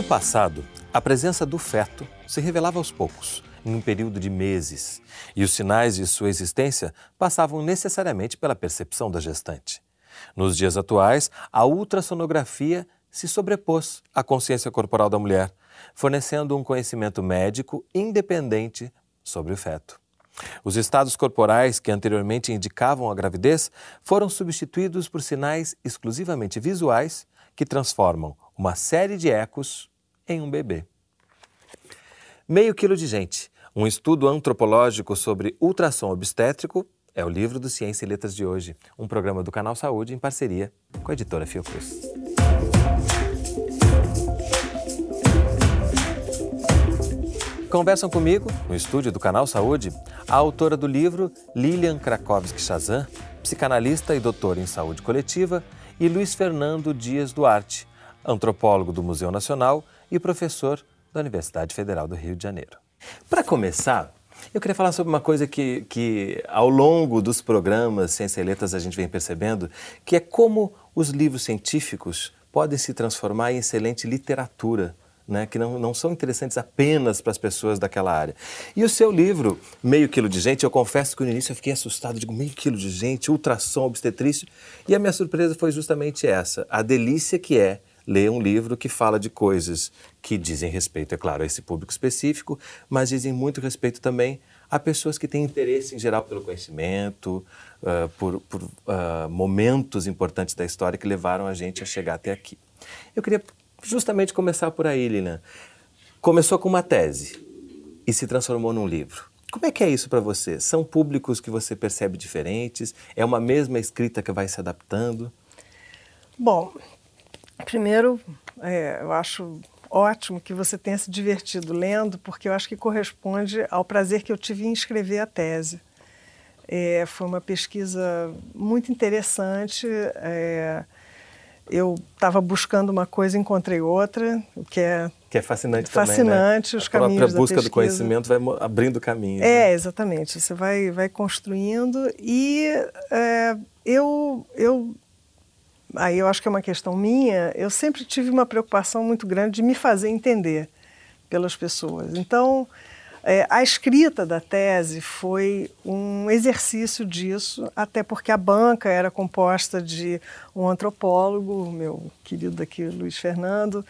No passado, a presença do feto se revelava aos poucos, em um período de meses, e os sinais de sua existência passavam necessariamente pela percepção da gestante. Nos dias atuais, a ultrassonografia se sobrepôs à consciência corporal da mulher, fornecendo um conhecimento médico independente sobre o feto. Os estados corporais que anteriormente indicavam a gravidez foram substituídos por sinais exclusivamente visuais que transformam uma série de ecos em um bebê. Meio quilo de gente, um estudo antropológico sobre ultrassom obstétrico é o livro do Ciência e Letras de hoje, um programa do Canal Saúde em parceria com a editora Fiocruz. Conversam comigo, no estúdio do Canal Saúde, a autora do livro Lilian Krakowski-Chazan, psicanalista e doutora em saúde coletiva, e Luiz Fernando Dias Duarte, antropólogo do Museu Nacional e professor da Universidade Federal do Rio de Janeiro. Para começar, eu queria falar sobre uma coisa que, que, ao longo dos programas Ciência e Letras, a gente vem percebendo, que é como os livros científicos podem se transformar em excelente literatura né, que não, não são interessantes apenas para as pessoas daquela área. E o seu livro, Meio Quilo de Gente, eu confesso que no início eu fiquei assustado, digo, meio quilo de gente, ultrassom obstetrício, e a minha surpresa foi justamente essa, a delícia que é ler um livro que fala de coisas que dizem respeito, é claro, a esse público específico, mas dizem muito respeito também a pessoas que têm interesse em geral pelo conhecimento, uh, por, por uh, momentos importantes da história que levaram a gente a chegar até aqui. Eu queria justamente começar por aí, Lina. Começou com uma tese e se transformou num livro. Como é que é isso para você? São públicos que você percebe diferentes? É uma mesma escrita que vai se adaptando? Bom, primeiro, é, eu acho ótimo que você tenha se divertido lendo, porque eu acho que corresponde ao prazer que eu tive em escrever a tese. É, foi uma pesquisa muito interessante. É, eu estava buscando uma coisa e encontrei outra, o que é que é fascinante, fascinante também, né? os a caminhos própria busca do conhecimento vai abrindo caminhos. É, né? exatamente. Você vai, vai construindo e é, eu, eu aí eu acho que é uma questão minha. Eu sempre tive uma preocupação muito grande de me fazer entender pelas pessoas. Então é, a escrita da tese foi um exercício disso, até porque a banca era composta de um antropólogo, meu querido aqui Luiz Fernando,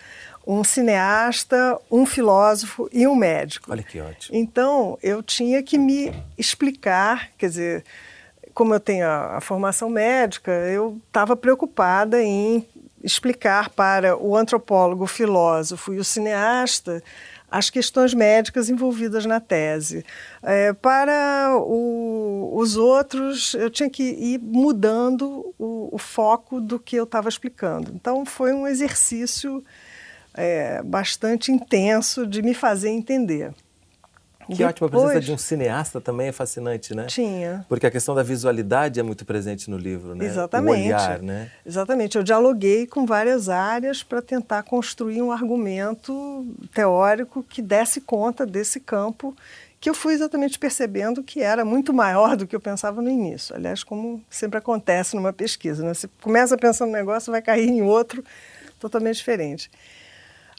um cineasta, um filósofo e um médico. Olha que ótimo. Então eu tinha que me explicar, quer dizer, como eu tenho a, a formação médica, eu estava preocupada em explicar para o antropólogo, o filósofo e o cineasta as questões médicas envolvidas na tese. É, para o, os outros, eu tinha que ir mudando o, o foco do que eu estava explicando. Então, foi um exercício é, bastante intenso de me fazer entender. Que Depois, ótimo, a presença de um cineasta também é fascinante, né? Tinha. Porque a questão da visualidade é muito presente no livro, né? Exatamente. O olhar, né? Exatamente. Eu dialoguei com várias áreas para tentar construir um argumento teórico que desse conta desse campo que eu fui exatamente percebendo que era muito maior do que eu pensava no início. Aliás, como sempre acontece numa pesquisa, né? Você começa pensando um negócio, vai cair em outro totalmente diferente.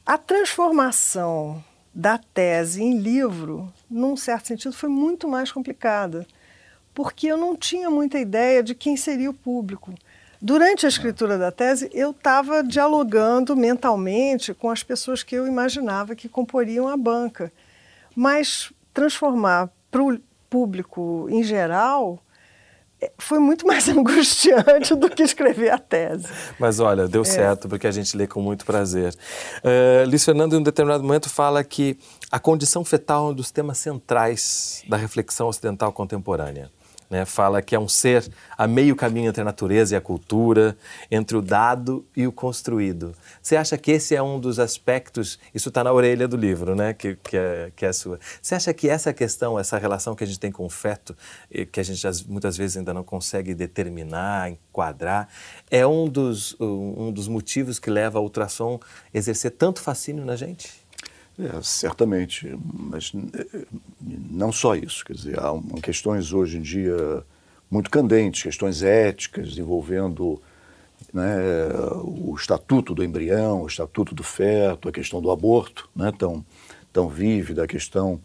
A transformação da tese em livro, num certo sentido, foi muito mais complicada, porque eu não tinha muita ideia de quem seria o público. Durante a escritura da tese, eu estava dialogando mentalmente com as pessoas que eu imaginava que comporiam a banca, mas transformar para o público em geral foi muito mais angustiante do que escrever a tese. Mas olha, deu é. certo, porque a gente lê com muito prazer. Uh, Luiz Fernando, em um determinado momento, fala que a condição fetal é um dos temas centrais da reflexão ocidental contemporânea né, fala que é um ser a meio caminho entre a natureza e a cultura, entre o dado e o construído. Você acha que esse é um dos aspectos, isso está na orelha do livro, né, que, que, é, que é sua. Você acha que essa questão, essa relação que a gente tem com o feto, que a gente muitas vezes ainda não consegue determinar, enquadrar, é um dos, um dos motivos que leva a ultrassom exercer tanto fascínio na gente? É, certamente, mas é, não só isso. Quer dizer, há questões hoje em dia muito candentes, questões éticas envolvendo né, o estatuto do embrião, o estatuto do feto, a questão do aborto, né, tão, tão vívida, a questão,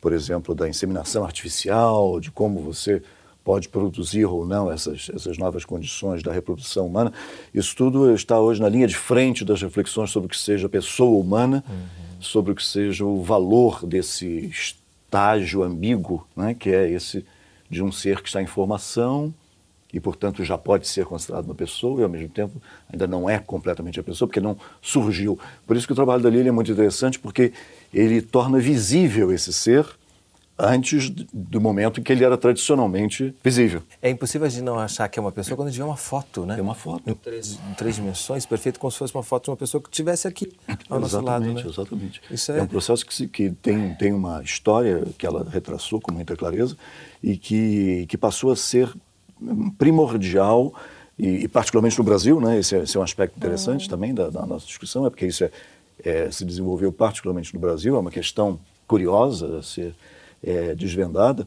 por exemplo, da inseminação artificial, de como você pode produzir ou não essas, essas novas condições da reprodução humana. Isso tudo está hoje na linha de frente das reflexões sobre o que seja pessoa humana, uhum. Sobre o que seja o valor desse estágio ambíguo, né, que é esse de um ser que está em formação e, portanto, já pode ser considerado uma pessoa e, ao mesmo tempo, ainda não é completamente a pessoa, porque não surgiu. Por isso que o trabalho da Lili é muito interessante, porque ele torna visível esse ser antes do momento em que ele era tradicionalmente visível. É impossível a gente não achar que é uma pessoa quando a gente vê uma foto, né? É uma foto. Em três, em três dimensões, perfeito, como se fosse uma foto de uma pessoa que estivesse aqui ao nosso lado. Né? Exatamente, Isso é... é um processo que, se, que tem, tem uma história que ela retraçou com muita clareza e que, que passou a ser primordial e, e particularmente no Brasil, né? Esse é, esse é um aspecto interessante uhum. também da, da, nossa discussão, é porque isso é, é, se desenvolveu particularmente no Brasil, é uma questão curiosa a ser é, desvendada,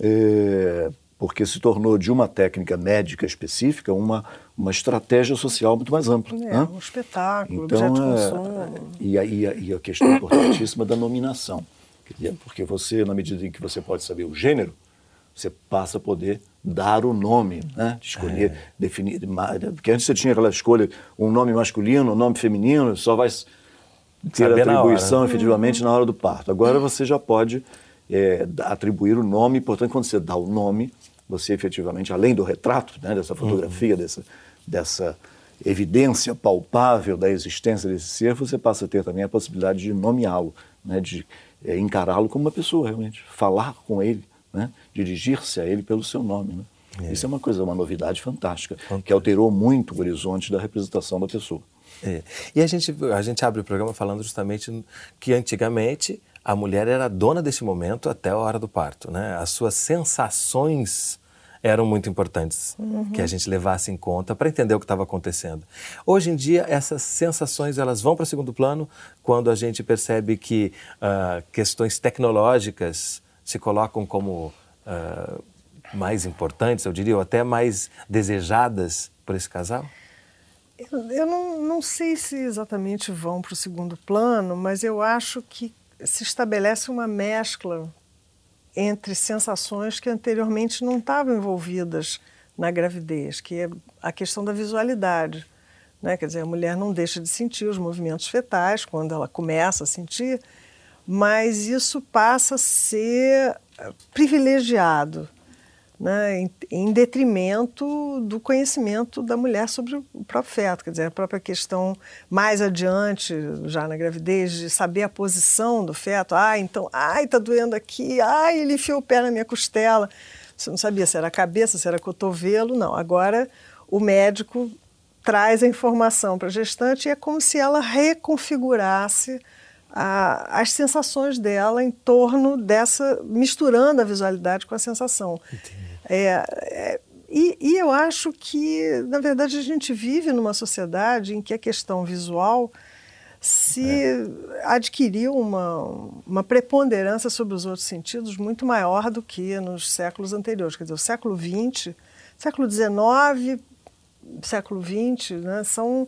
é, porque se tornou de uma técnica médica específica uma, uma estratégia social muito mais ampla. É, né? um espetáculo, então, objeto de é, consumo. E a, e, a, e a questão importantíssima da nominação. Porque você, na medida em que você pode saber o gênero, você passa a poder dar o nome, né? escolher, é. definir. Porque antes você tinha aquela escolha, um nome masculino, um nome feminino, só vai ter Saber atribuição na efetivamente uhum. na hora do parto. Agora você já pode é, atribuir o nome, portanto, quando você dá o nome, você efetivamente, além do retrato, né, dessa fotografia, uhum. dessa, dessa evidência palpável da existência desse ser, você passa a ter também a possibilidade de nomeá-lo, né, de é, encará-lo como uma pessoa realmente, falar com ele, né, dirigir-se a ele pelo seu nome. Né? É. Isso é uma coisa, uma novidade fantástica, que alterou muito o horizonte da representação da pessoa. É. E a gente, a gente abre o programa falando justamente que antigamente a mulher era dona desse momento até a hora do parto, né? As suas sensações eram muito importantes uhum. que a gente levasse em conta para entender o que estava acontecendo. Hoje em dia essas sensações elas vão para o segundo plano quando a gente percebe que uh, questões tecnológicas se colocam como uh, mais importantes, eu diria, ou até mais desejadas por esse casal. Eu, eu não, não sei se exatamente vão para o segundo plano, mas eu acho que se estabelece uma mescla entre sensações que anteriormente não estavam envolvidas na gravidez, que é a questão da visualidade. Né? Quer dizer, a mulher não deixa de sentir os movimentos fetais quando ela começa a sentir, mas isso passa a ser privilegiado né, em, em, detrimento do conhecimento da mulher sobre o próprio feto, quer dizer, a própria questão mais adiante, já na gravidez, de saber a posição do feto. Ah, então, ai, está doendo aqui, ai, ele enfiou o pé na minha costela. Você não sabia se era cabeça, se era cotovelo, não. Agora o médico traz a informação para a gestante e é como se ela reconfigurasse a, as sensações dela em torno dessa, misturando a visualidade com a sensação. É, é, e, e, eu acho que, na verdade, a gente vive numa sociedade em que a questão visual se é. adquiriu uma, uma preponderância sobre os outros sentidos muito maior do que nos séculos anteriores. Quer dizer, o século XX, século XIX, século XX, né, são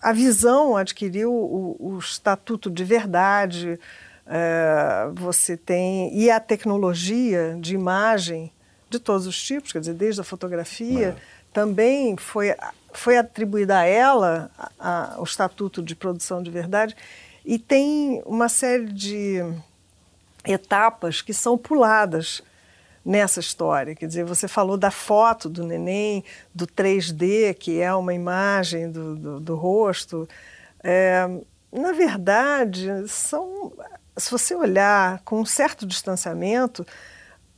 a visão adquiriu o, o estatuto de verdade. É, você tem e a tecnologia de imagem de todos os tipos, quer dizer, desde a fotografia, é. também foi, foi atribuída a ela a, a, o estatuto de produção de verdade. E tem uma série de etapas que são puladas nessa história. Quer dizer, você falou da foto do neném, do 3D, que é uma imagem do, do, do rosto. É, na verdade, são, se você olhar com um certo distanciamento,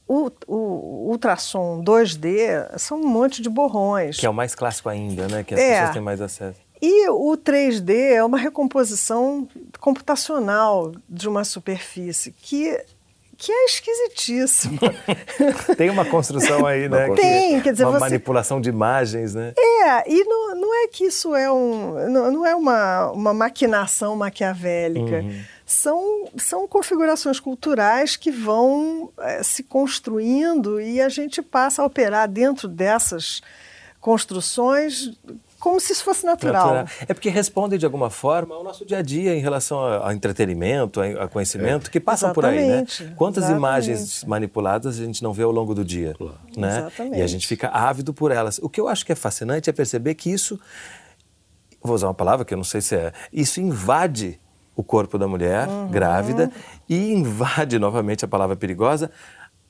o, o, ultrassom 2D são um monte de borrões. Que é o mais clássico ainda, né? Que as é. pessoas têm mais acesso. E o 3D é uma recomposição computacional de uma superfície que que é esquisitíssimo. Tem uma construção aí, né? Tem, quer dizer, uma você... manipulação de imagens, né? É, e não, não é que isso é um, não, não é uma, uma maquinação maquiavélica. Uhum são, são configurações culturais que vão é, se construindo e a gente passa a operar dentro dessas construções como se isso fosse natural. natural. É porque respondem de alguma forma ao nosso dia a dia em relação ao entretenimento, a conhecimento, é. que passam Exatamente. por aí, né? Quantas Exatamente. imagens manipuladas a gente não vê ao longo do dia, claro. né? Exatamente. E a gente fica ávido por elas. O que eu acho que é fascinante é perceber que isso, vou usar uma palavra que eu não sei se é, isso invade o corpo da mulher uhum. grávida e invade novamente a palavra perigosa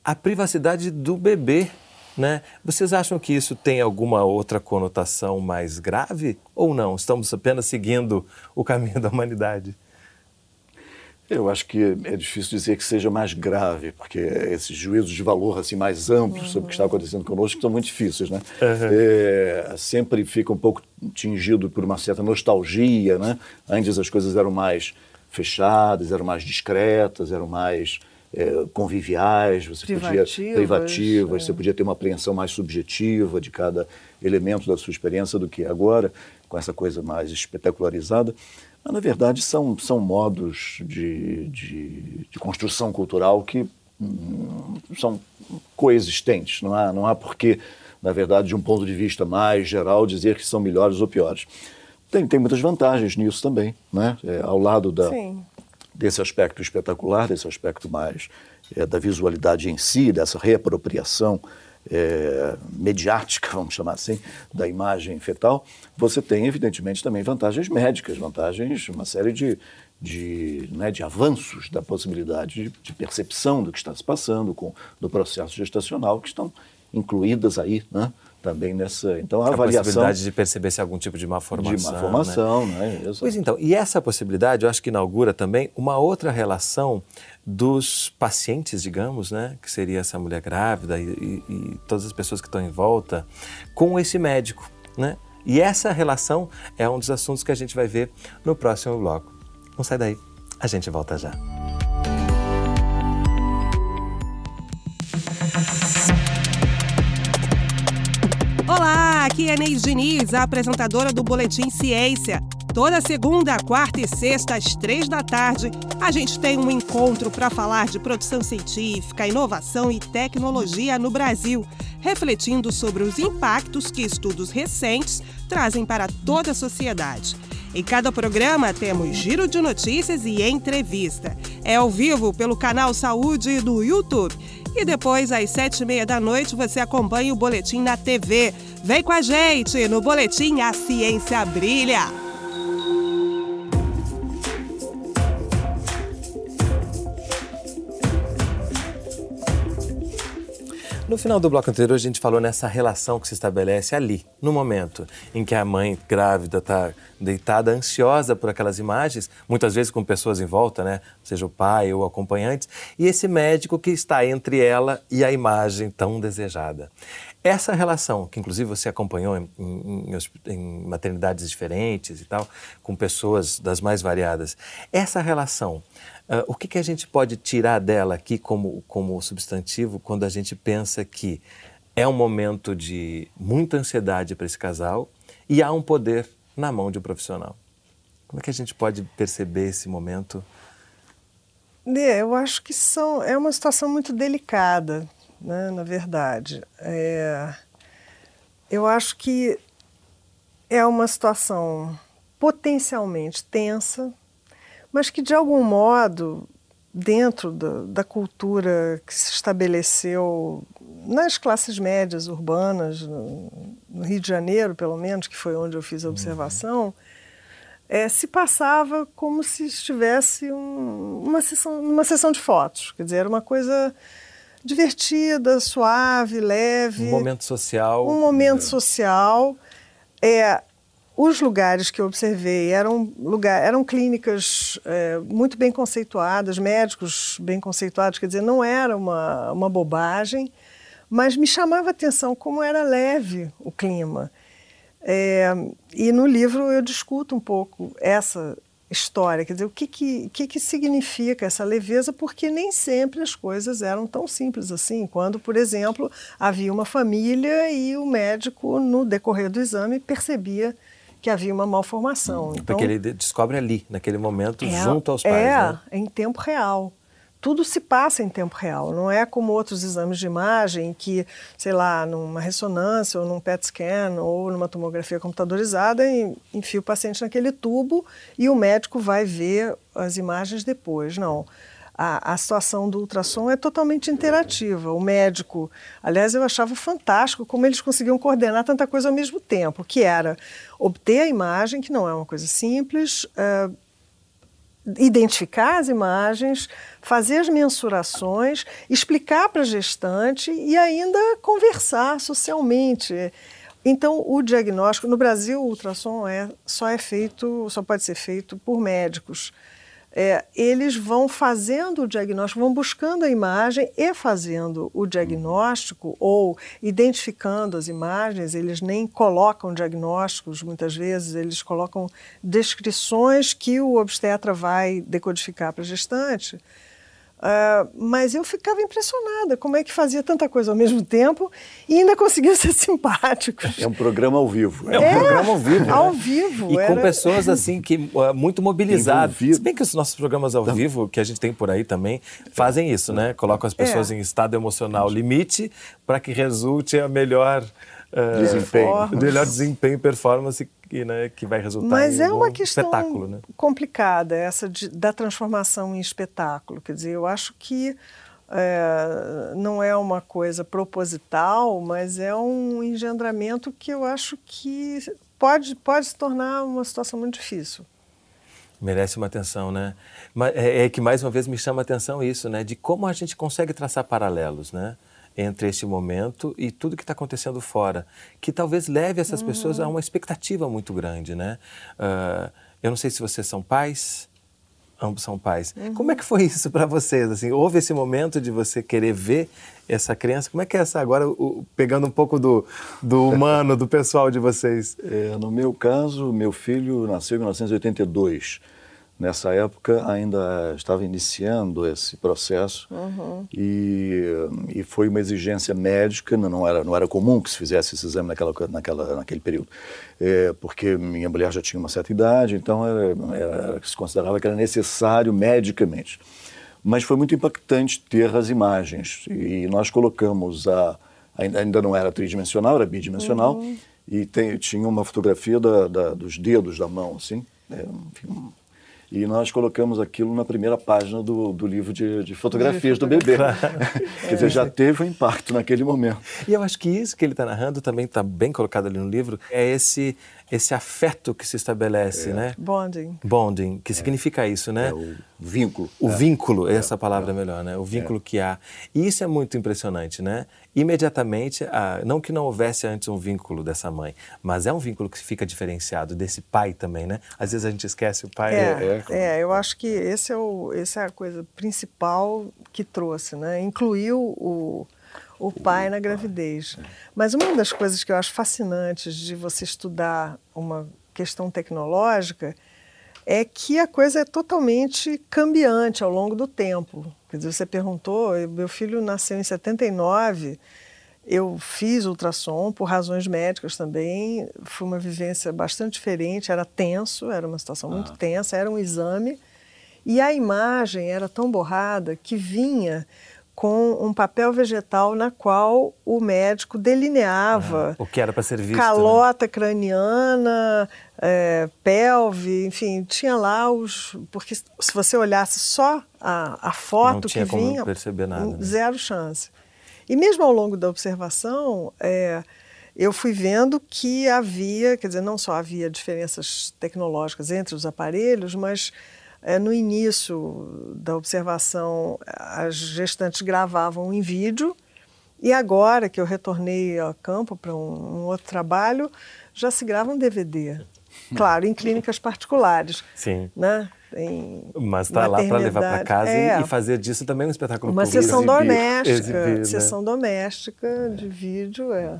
a privacidade do bebê. Né? Vocês acham que isso tem alguma outra conotação mais grave ou não? Estamos apenas seguindo o caminho da humanidade? Eu acho que é difícil dizer que seja mais grave, porque esses juízos de valor assim mais amplos uhum. sobre o que está acontecendo conosco são muito difíceis, né? Uhum. É, sempre fica um pouco tingido por uma certa nostalgia, né? Antes as coisas eram mais fechadas, eram mais discretas, eram mais é, conviviais, você privativas, podia privativas, é. você podia ter uma apreensão mais subjetiva de cada elemento da sua experiência do que agora, com essa coisa mais espetacularizada. Mas, na verdade, são, são modos de, de, de construção cultural que hum, são coexistentes. Não há, não há porquê, na verdade, de um ponto de vista mais geral, dizer que são melhores ou piores. Tem, tem muitas vantagens nisso também, né? É, ao lado da, desse aspecto espetacular, desse aspecto mais é, da visualidade em si, dessa reapropriação é, mediática, vamos chamar assim, da imagem fetal, você tem, evidentemente, também vantagens médicas, vantagens, uma série de, de, né, de avanços da possibilidade de, de, percepção do que está se passando com, do processo gestacional, que estão incluídas aí, né, também nessa. Então, a, a avaliação. possibilidade de perceber se há algum tipo de malformação. De malformação, né? né? Pois então, e essa possibilidade eu acho que inaugura também uma outra relação dos pacientes, digamos, né? Que seria essa mulher grávida e, e, e todas as pessoas que estão em volta, com esse médico, né? E essa relação é um dos assuntos que a gente vai ver no próximo bloco. Não sai daí, a gente volta já. Aqui é Neide Diniz, a apresentadora do Boletim Ciência. Toda segunda, quarta e sexta, às três da tarde, a gente tem um encontro para falar de produção científica, inovação e tecnologia no Brasil, refletindo sobre os impactos que estudos recentes trazem para toda a sociedade. Em cada programa temos giro de notícias e entrevista. É ao vivo pelo canal Saúde do YouTube e depois, às sete e meia da noite, você acompanha o Boletim na TV. Vem com a gente no Boletim A Ciência Brilha. No final do bloco anterior, a gente falou nessa relação que se estabelece ali, no momento em que a mãe grávida está deitada, ansiosa por aquelas imagens, muitas vezes com pessoas em volta, né? Seja o pai ou acompanhantes, e esse médico que está entre ela e a imagem tão desejada. Essa relação, que inclusive você acompanhou em, em, em maternidades diferentes e tal, com pessoas das mais variadas, essa relação Uh, o que, que, a gente pode tirar dela aqui como, como substantivo quando a gente pensa que é um momento de muita ansiedade para esse casal e há um poder na mão de um profissional? Como é que a gente pode perceber esse momento? Eu acho que são, é uma situação muito delicada, né, na verdade. É, eu acho que é uma situação potencialmente tensa, mas que de algum modo, dentro da, da cultura que se estabeleceu nas classes médias urbanas, no, no, Rio de Janeiro, pelo menos, que foi onde eu fiz a uhum. observação, uhum. é, se passava como se estivesse um, uma, sessão, uma sessão de fotos. Quer dizer, era uma coisa divertida, suave, leve. Um momento social. Um momento social. É, os lugares que eu observei eram, lugar, eram clínicas é, muito bem conceituadas, médicos bem conceituados, quer dizer, não era uma, uma bobagem, mas me chamava a atenção como era leve o clima. É, e no livro eu discuto um pouco essa história, quer dizer, o que, que, que, que significa essa leveza, porque nem sempre as coisas eram tão simples assim. Quando, por exemplo, havia uma família e o médico, no decorrer do exame, percebia que havia uma malformação. Hum, então, porque ele descobre ali, naquele momento, é, junto aos pais. É, né? em tempo real. tudo se passa em tempo real. Não é como outros exames de imagem que, sei lá, numa ressonância ou num PET scan ou numa tomografia computadorizada, enfia o paciente naquele tubo e o médico vai ver as imagens depois. Não. A, a, situação do ultrassom é totalmente interativa. O médico, aliás, eu achava fantástico como eles conseguiam coordenar tanta coisa ao mesmo tempo, que era obter a imagem, que não é uma coisa simples, uh, identificar as imagens, fazer as mensurações, explicar para a gestante e ainda conversar socialmente. Então, o diagnóstico no Brasil, o ultrassom é, só é feito, só pode ser feito por médicos é, eles vão fazendo o diagnóstico, vão buscando a imagem e fazendo o diagnóstico ou identificando as imagens. Eles nem colocam diagnósticos, muitas vezes, eles colocam descrições que o obstetra vai decodificar para a gestante. Uh, mas eu ficava impressionada como é que fazia tanta coisa ao mesmo tempo e ainda conseguia ser simpático. É um programa ao vivo. É um é, programa ao vivo. Né? Ao vivo. E era... com pessoas assim que uh, muito mobilizadas. Se bem que os nossos programas ao vivo, que a gente tem por aí também, fazem isso, né? Colocam as pessoas é. em estado emocional limite para que resulte a melhor uh, desempenho. melhor desempenho e performance que, né, que vai resultar Mas em é uma questão espetáculo, né? complicada essa de, da transformação em espetáculo. Quer dizer, eu acho que é, não é uma coisa proposital, mas é um engendramento que eu acho que pode, pode se tornar uma situação muito difícil. Merece uma atenção, né? É, é que mais uma vez me chama a atenção isso, né? De como a gente consegue traçar paralelos, né? Entre este momento e tudo que está acontecendo fora, que talvez leve essas uhum. pessoas a uma expectativa muito grande, né? Uh, eu não sei se vocês são pais, ambos são pais. Uhum. Como é que foi isso para vocês? Assim, houve esse momento de você querer ver essa criança? Como é que é essa agora, o, pegando um pouco do, do humano, do pessoal de vocês? É, no meu caso, meu filho nasceu em 1982. Nessa época ainda estava iniciando esse processo uhum. e, e foi uma exigência médica, não era, não era comum que se fizesse esse exame naquela, naquela, naquele período, é, porque minha mulher já tinha uma certa idade, então era, era, se considerava que era necessário medicamente. Mas foi muito impactante ter as imagens e nós colocamos a ainda não era tridimensional, era bidimensional uhum. e tem, tinha uma fotografia da, da, dos dedos da mão, assim, é, enfim, e nós colocamos aquilo na primeira página do, do livro de, de fotografias do bebê. Quer dizer, já teve um impacto naquele momento. E eu acho que isso que ele está narrando também está bem colocado ali no livro, é esse esse afeto que se estabelece, é. né? Bonding. Bonding, que é. significa isso, né? É o vínculo. O é. vínculo, essa palavra é melhor, né? O vínculo que há. E isso é muito impressionante, né? Imediatamente, ah, não que não houvesse antes um vínculo dessa mãe, mas é um vínculo que fica diferenciado desse pai também, né? Às vezes a gente esquece o pai. É, é, é eu acho que esse é, o, esse é a coisa principal que trouxe, né? Incluiu o o pai na gravidez. Mas uma das coisas que eu acho fascinantes de você estudar uma questão tecnológica é que a coisa é totalmente cambiante ao longo do tempo. Quer dizer, você perguntou, meu filho nasceu em 79, eu fiz ultrassom por razões médicas também, foi uma vivência bastante diferente, era tenso, era uma situação muito ah. tensa, era um exame, e a imagem era tão borrada que vinha com um papel vegetal na qual o médico delineava ah, o que era para ser visto, né? calota né? craniana, é, pelve, enfim, tinha lá os porque se você olhasse só a, a foto que vinha, perceber nada, né? zero chance. E mesmo ao longo da observação, é, eu fui vendo que havia, quer dizer, não só havia diferenças tecnológicas entre os aparelhos, mas no início da observação, as gestantes gravavam em vídeo, e agora que eu retornei ao campo para um, um, outro trabalho, já se grava um DVD. Claro, em clínicas particulares. Sim. Né? Em Mas está lá para levar para casa é. e fazer disso também um espetáculo Uma sessão exibir, doméstica, exibir, né? sessão doméstica de vídeo, é.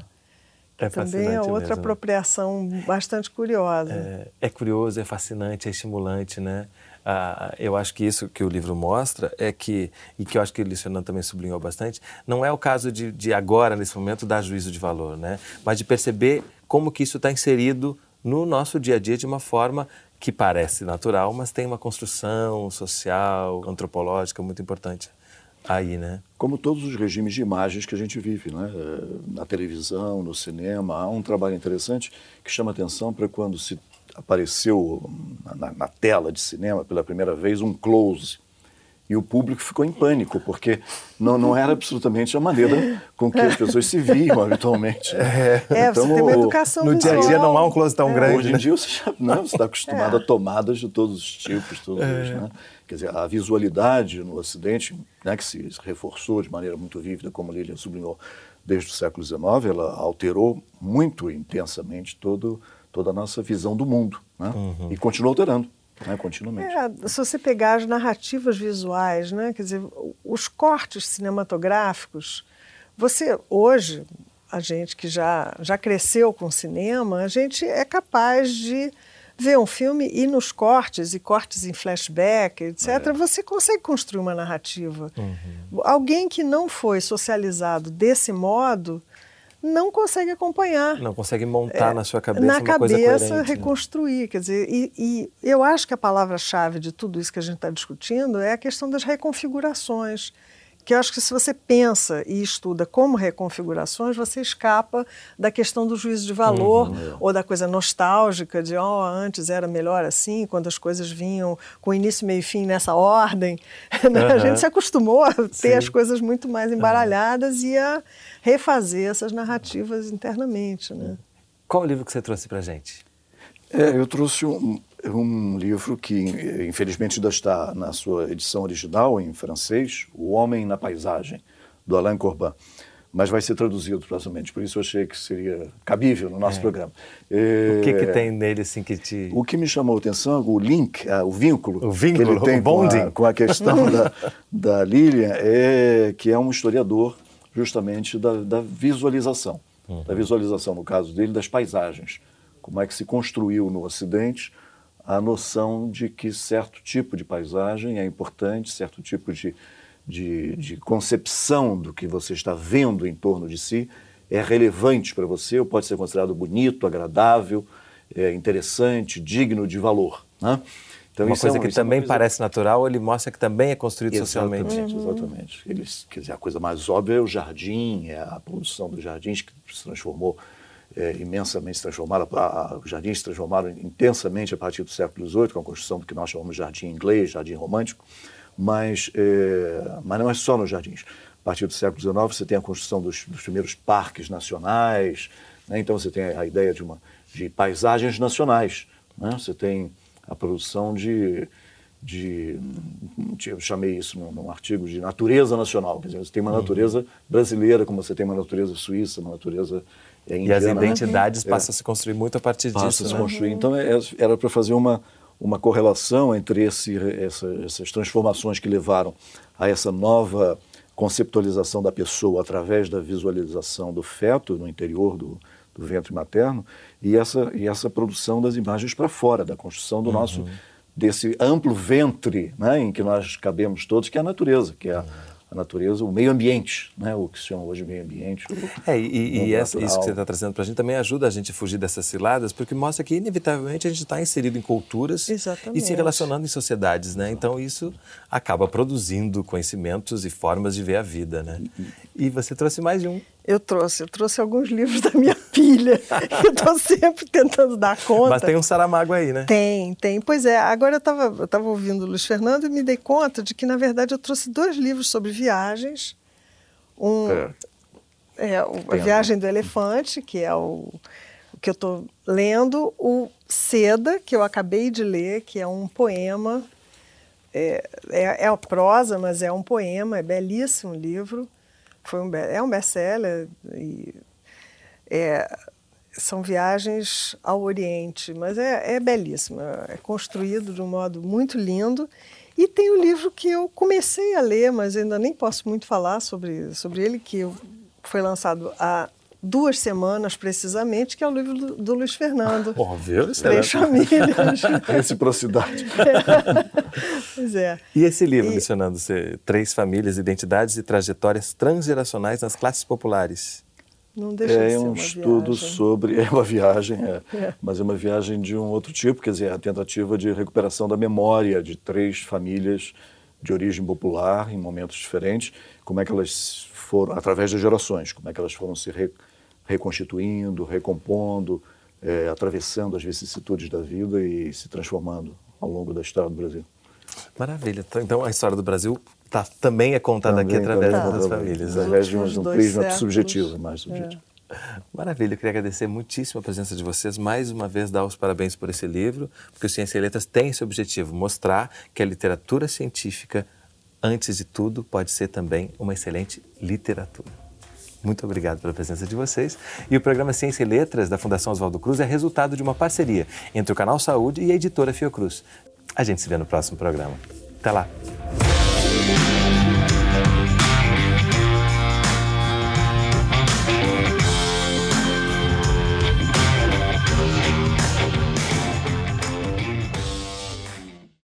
É também é outra mesmo. apropriação bastante curiosa. É, é curioso, é fascinante, é estimulante, né? Ah, eu acho que isso que o livro mostra é que, e que eu acho que o Luciano também sublinhou bastante, não é o caso de, de agora, nesse momento, dar juízo de valor, né? mas de perceber como que isso está inserido no nosso dia a dia de uma forma que parece natural, mas tem uma construção social, antropológica muito importante aí, né? Como todos os regimes de imagens que a gente vive, né? Na televisão, no cinema, há um trabalho interessante que chama atenção para quando se apareceu na, na, tela de cinema pela primeira vez um close e o público ficou em pânico, porque não, não era absolutamente a maneira com que as pessoas se viam habitualmente. É, é então, você tem uma educação No dia a dia não há um close tão é. grande. Hoje em dia você né, está acostumado é. a tomadas de todos os tipos, todos é. os, né? Quer dizer, a visualidade no Ocidente, né, que se reforçou de maneira muito vívida, como Lilian sublinhou, desde o século XIX, ela alterou muito intensamente todo, toda a nossa visão do mundo. Né? Uhum. E continua alterando né, continuamente. É, se você pegar as narrativas visuais, né, quer dizer, os cortes cinematográficos, você hoje, a gente que já, já cresceu com cinema, a gente é capaz de ver um filme e nos cortes, e cortes em flashback, etc., é. você consegue construir uma narrativa. Uhum. Alguém que não foi socializado desse modo não consegue acompanhar. Não consegue montar é, na sua cabeça na uma cabeça, coisa né? reconstruir. Né? Quer dizer, e, e, eu acho que a palavra-chave de tudo isso que a gente está discutindo é a questão das reconfigurações. Que eu acho que se você pensa e estuda como reconfigurações, você escapa da questão do juízo de valor uhum. ou da coisa nostálgica de, ó, oh, antes era melhor assim, quando as coisas vinham com início, meio e fim nessa ordem. Uhum. A gente se acostumou a ter Sim. as coisas muito mais embaralhadas uhum. e a refazer essas narrativas internamente. Né? Qual o livro que você trouxe para gente? É, eu trouxe um, um, livro que, infelizmente, ainda está na sua edição original, em francês, O Homem na Paisagem, do Alain Corbin. Mas vai ser traduzido provavelmente, por isso eu achei que seria cabível no nosso é. programa. É, o que, que tem nele assim que te. O que me chamou a atenção, o link, o vínculo, o vínculo que ele tem com a, com a, questão da, da Lilian, é que é um historiador justamente da, da visualização. Uhum. Da visualização, no caso dele, das paisagens. Como é que se construiu no Ocidente a noção de que certo tipo de paisagem é importante, certo tipo de, de, de concepção do que você está vendo em torno de si é relevante para você, ou pode ser considerado bonito, agradável, é interessante, digno de valor. Né? Então, uma coisa é, que também é coisa... parece natural, ele mostra que também é construído exatamente, socialmente. Uhum. Exatamente. Eles, quer dizer, a coisa mais óbvia é o jardim, é a produção dos jardins que se transformou é, imensamente, se transformaram, os jardins se transformaram intensamente a partir do século XVIII, com a construção do que nós chamamos de jardim inglês, jardim romântico, mas, é, mas não é só nos jardins. A partir do século XIX você tem a construção dos, dos primeiros parques nacionais, né? então você tem a ideia de, uma, de paisagens nacionais. Né? Você tem a produção de, de, eu chamei isso num, num, artigo de natureza nacional, quer dizer, você tem uma uhum. natureza brasileira, como você tem uma natureza suíça, uma natureza é, indiana, E as né? identidades né? passam é. a se construir muito a partir Passa disso. a se né? construir. Então, é, era para fazer uma, uma correlação entre esse, essa, essas transformações que levaram a essa nova conceptualização da pessoa através da visualização do feto no interior do, do ventre materno e essa, e essa produção das imagens para fora, da construção do uhum. nosso, desse amplo ventre né, em que nós cabemos todos, que é a natureza, que é a, a natureza, o meio ambiente, né? o que se chama hoje meio ambiente. É, e, e essa, isso que você está trazendo para a gente também ajuda a gente a fugir dessas ciladas, porque mostra que, inevitavelmente, a gente está inserido em culturas Exatamente. e se relacionando em sociedades. Né? Então, isso acaba produzindo conhecimentos e formas de ver a vida. Né? E você trouxe mais de um. Eu trouxe, eu trouxe alguns livros da minha pilha. eu estou sempre tentando dar conta. Mas tem um Saramago aí, né? Tem, tem. Pois é, agora eu estava eu tava ouvindo o Luiz Fernando e me dei conta de que, na verdade, eu trouxe dois livros sobre viagens. Um é, é o, A Viagem do Elefante, que é o, o que eu estou lendo, o Seda, que eu acabei de ler, que é um poema. É, é, é a prosa, mas é um poema, é belíssimo livro foi um, é um best-seller e é, são viagens ao Oriente, mas é, é belíssimo, é construído de um modo muito lindo. E tem o um livro que eu comecei a ler, mas ainda nem posso muito falar sobre, sobre ele, que foi lançado há duas semanas precisamente, que é o livro do, do Luiz Fernando. Óbvio, Três famílias. Reciprocidade. pois é. E esse livro, e... Luiz Três famílias, identidades e trajetórias transgeracionais nas classes populares. Não deixa de é ser um uma estudo viagem. sobre. É uma viagem, é, É. mas é uma viagem de um outro tipo, quer dizer, a tentativa de recuperação da memória de três famílias de origem popular em momentos diferentes, como é que elas foram, através das gerações, como é que elas foram se re- reconstituindo, recompondo, é, atravessando as vicissitudes da vida e se transformando ao longo da história do Brasil. Maravilha. Então a história do Brasil tá, também é contada aqui Também, através também, das famílias. Através de um, um prisma séculos. subjetivo, mais subjetivo. Maravilha, eu queria agradecer muitíssimo a presença de vocês. Mais uma vez, dar os parabéns por esse livro, porque o Ciência e Letras tem esse objetivo: mostrar que a literatura científica, antes de tudo, pode ser também uma excelente literatura. Muito obrigado pela presença de vocês. E o programa Ciência e Letras da Fundação Oswaldo Cruz é resultado de uma parceria entre o Canal Saúde e a editora Fiocruz. A gente se vê no próximo programa. Até lá!